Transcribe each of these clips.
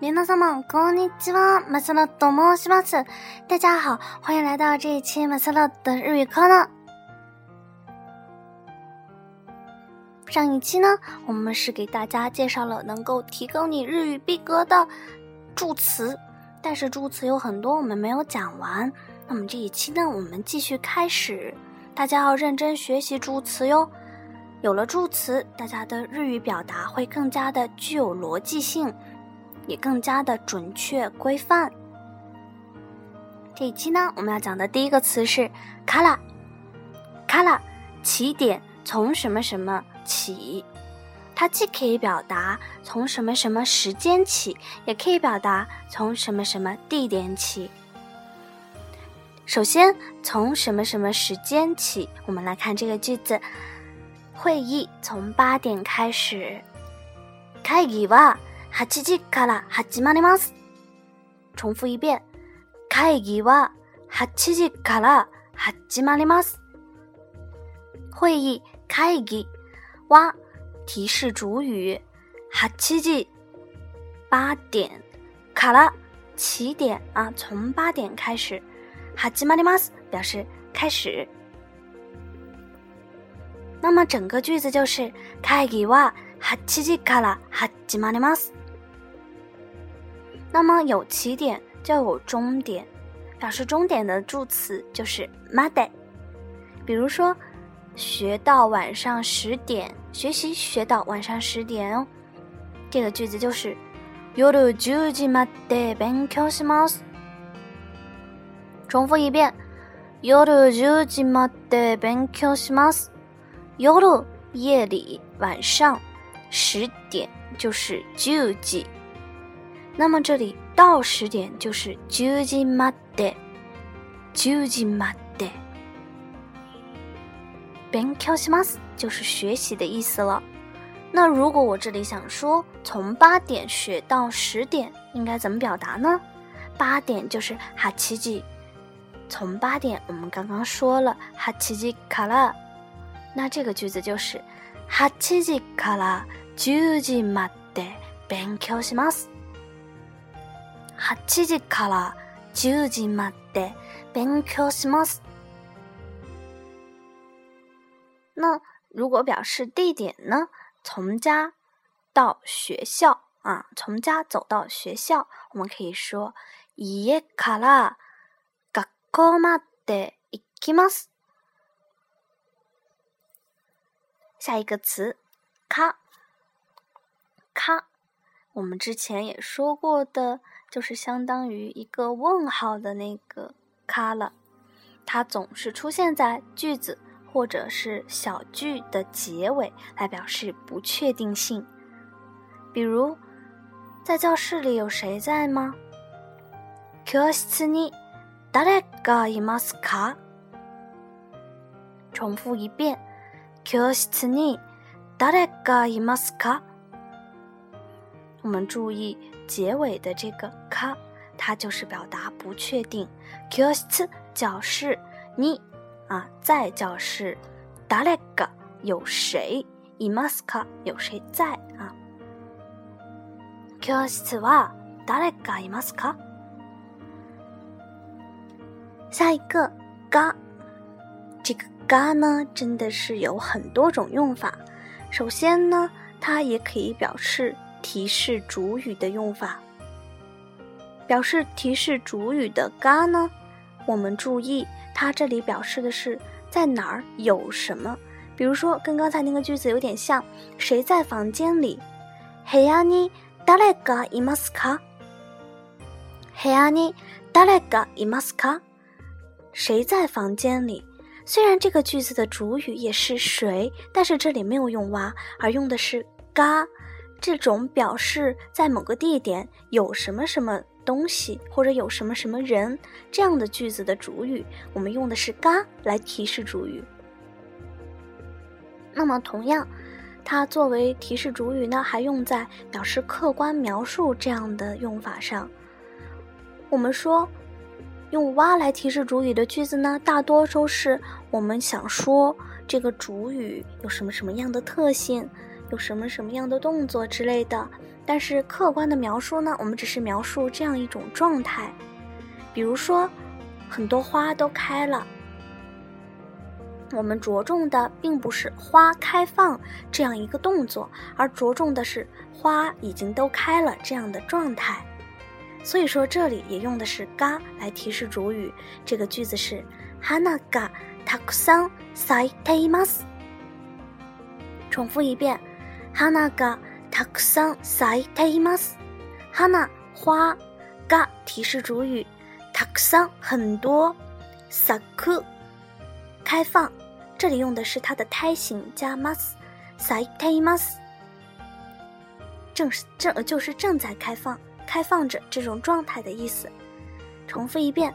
皆様こんにちは、マサロと申します。大家好，欢迎来到这一期马萨洛的日语课呢。上一期呢，我们是给大家介绍了能够提高你日语逼格的助词，但是助词有很多我们没有讲完。那么这一期呢，我们继续开始，大家要认真学习助词哟。有了助词，大家的日语表达会更加的具有逻辑性。 也更加的准确规范。这一期呢，我们要讲的第一个词是“ “color”，“color” 起点从什么什么起，它既可以表达从什么什么时间起，也可以表达从什么什么地点起。首先，从什么什么时间起，我们来看这个句子：会议从八点开始。开议は8時から始まります。重复一遍。会議は8時から始まります。会议会議は提示主语8時八点から起点啊，从八点开始。始まります表示开始。那么整个句子就是会議は8時から始まります。 那么有起点就有终点，表示终点的助词就是 made。比如说，学到晚上十点，学习学到晚上十点哦。这个句子就是夜十時まで勉強します。重复一遍，夜十時まで勉強します。夜夜里晚上十点就是十時。 那么这里到十点就是十時まで，十時まで。勉強します就是学习的意思了。那如果我这里想说从八点学到十点，应该怎么表达呢？八点就是八時，从八点我们刚刚说了八時から，那这个句子就是八時から十時まで勉強します。 8時から10時まで勉強します。那如果表示地点呢？从家到学校啊，从家走到学校，我们可以说家から学校まで行きます。下一个词，卡卡，我们之前也说过的。 就是相当于一个问号的那个卡了，它总是出现在句子或者是小句的结尾，来表示不确定性。比如，在教室里有谁在吗？教室に誰がいますか？重复一遍，教室に誰がいますか？我们注意。 结尾的这个“卡”，它就是表达不确定。教室，教室，你啊，在教室。达レ个有谁？いますか？有谁在啊？教室は誰がいますか？下一个“嘎”，这个“嘎”呢，真的是有很多种用法。首先呢，它也可以表示。 提示主语的用法，表示提示主语的“嘎”呢？我们注意，它这里表示的是在哪儿有什么。比如说，跟刚才那个句子有点像，谁在房间里？部屋に誰がいますか？部屋に誰がいますか？谁在房间里？虽然这个句子的主语也是谁，但是这里没有用“哇”，而用的是“嘎”。 这种表示在某个地点有什么什么东西，或者有什么什么人这样的句子的主语，我们用的是“嘎”来提示主语。那么，同样，它作为提示主语呢，还用在表示客观描述这样的用法上。我们说，用“哇”来提示主语的句子呢，大多都是我们想说这个主语有什么什么样的特性。有什么什么样的动作之类的， 但是客观的描述呢，我们只是描述这样一种状态。比如说，很多花都开了，我们着重的并不是花开放这样一个动作，而着重的是花已经都开了这样的状态。所以说，这里也用的是“が”来提示主语。这个句子是“花がたくさん咲いています”。重复一遍，“ 花がたくさん咲いています”。花花，が提示主语，たくさん很多，咲く开放。这里用的是它的胎形加ます，咲いています。正是正就是正在开放。开放着这种状态的意思。重复一遍，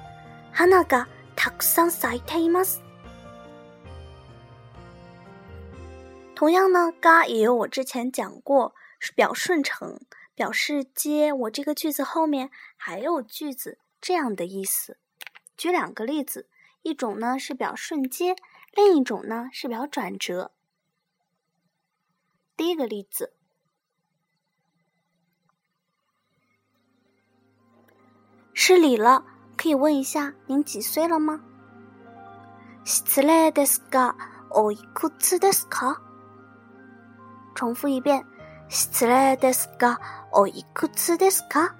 花がたくさん咲いています。 同样呢，が也有我之前讲过，是表顺承，表示接我这个句子后面还有句子这样的意思。举两个例子，一种呢是表顺接，另一种呢是表转折。第一个例子。失礼了，可以问一下您几岁了吗？失礼ですが、おいくつですか？ 重复一遍。失礼ですが、おいくつですか？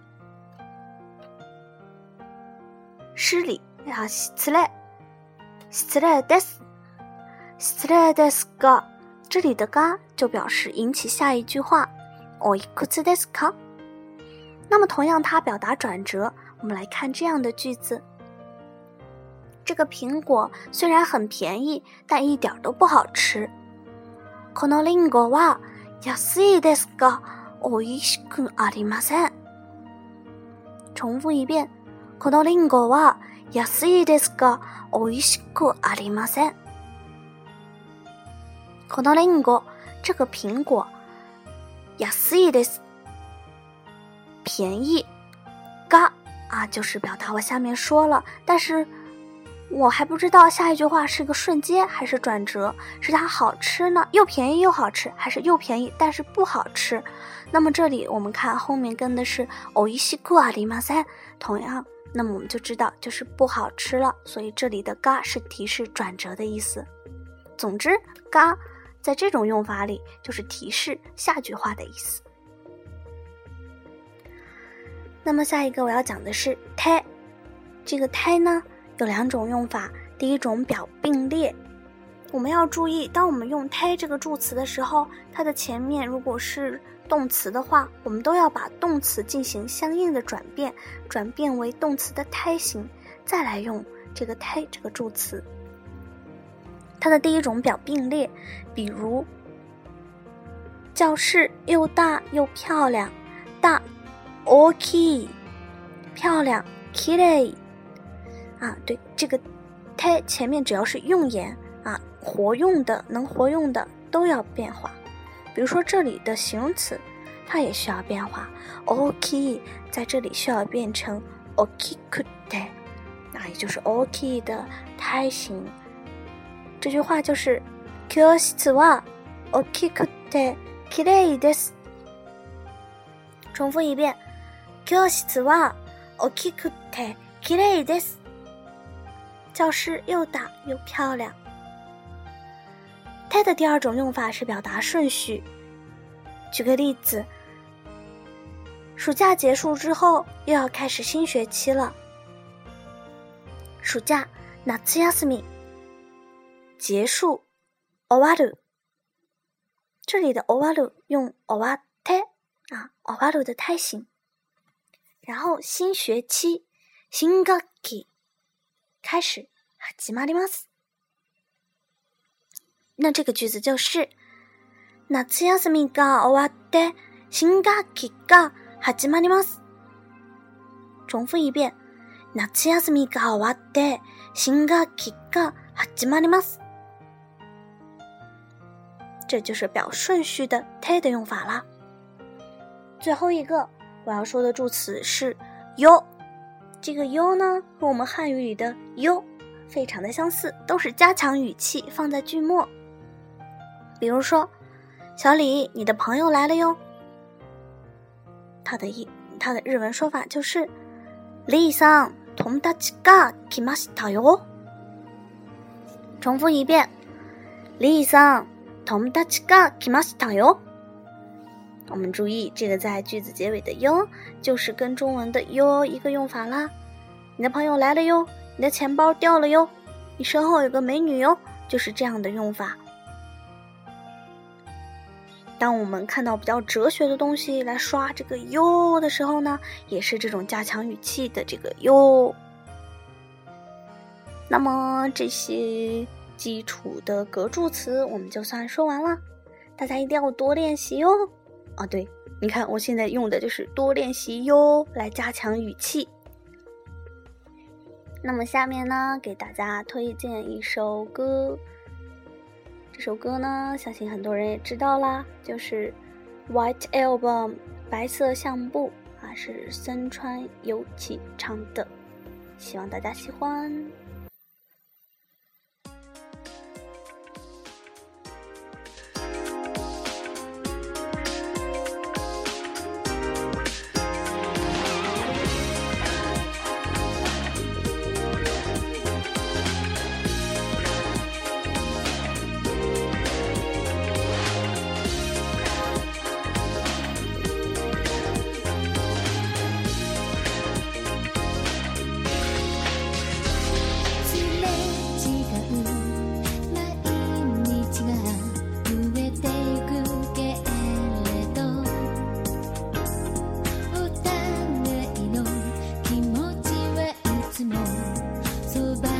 失礼啊，失礼，失礼です。失礼ですが，这里的が就表示引起下一句话。おいくつですか？那么同样，它表达转折。我们来看这样的句子：这个苹果虽然很便宜，但一点都不好吃。 このリンゴは安いですが、美味しくありません。重复一遍：このリンゴは安いですが、美味しくありません。このリンゴ，这个苹果，安いです，便宜，が。啊，就是表达我下面说了，但是我还不知道下一句话是个顺接还是转折，是它好吃呢，又便宜又好吃，还是又便宜但是不好吃？那么这里我们看后面跟的是おいしくありません，同样，那么我们就知道就是不好吃了，所以这里的が是提示转折的意思。总之，が在这种用法里就是提示下句话的意思。那么下一个我要讲的是胎，这个胎呢 有两种用法，第一种表并列，我们要注意，当我们用胎这个助词的时候，它的前面如果是动词的话，我们都要把动词进行相应的转变，转变为动词的胎形，再来用这个胎这个助词。它的第一种表并列，比如教室又大又漂亮，大。OK，漂亮，Kitty，啊，对，这个它前面只要是用言啊，活用的、能活用的都要变化。比如说这里的形容词，它也需要变化。OK，在这里需要变成 OKKute，那也就是 OK 的胎形。这句话就是教室は OKKute Kitty です。重复一遍。教室は大きくて綺麗です。 教室又大又漂亮。它的第二种用法是表达顺序。举个例子，暑假结束之后又要开始新学期了。暑假夏休み结束，終わる。这里的終わる用終わって啊，終わる的胎形。然后新学期，新学期 开始，始まります。那这个句子就是：夏休みが終わって新学期が始まります。重复一遍：夏休みが終わって新学期が始まります。这就是表顺序的 “te” 的用法啦。最后一个。我要说的助词是“哟”， 这个“哟”呢，和我们汉语里的“哟”非常的相似，都是加强语气放在句末。比如说，小李，你的朋友来了哟。 它的一它的日文说法就是“李さん、友達が来ましたよ”。重复一遍，“李さん、友達が来ましたよ”。 我们注意，这个在句子结尾的“哟”就是跟中文的“哟”一个用法啦。你的朋友来了哟，你的钱包掉了哟，你身后有个美女哟，就是这样的用法。当我们看到比较哲学的东西来刷这个“哟”的时候呢，也是这种加强语气的这个“哟”。那么这些基础的格助词我们就算说完了，大家一定要多练习哟。啊对，你看我现在用的就是多练习哟，来加强语气。那么下面呢，给大家推荐一首歌。这首歌呢，相信很多人也知道啦，就是《White Album》白色相簿啊，是森川由纪唱的，希望大家喜欢。so bad.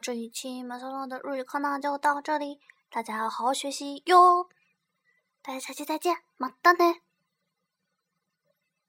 这一期马小乐的日语课呢就到这里，大家要好好学习哟！大家下期再见，马达呢。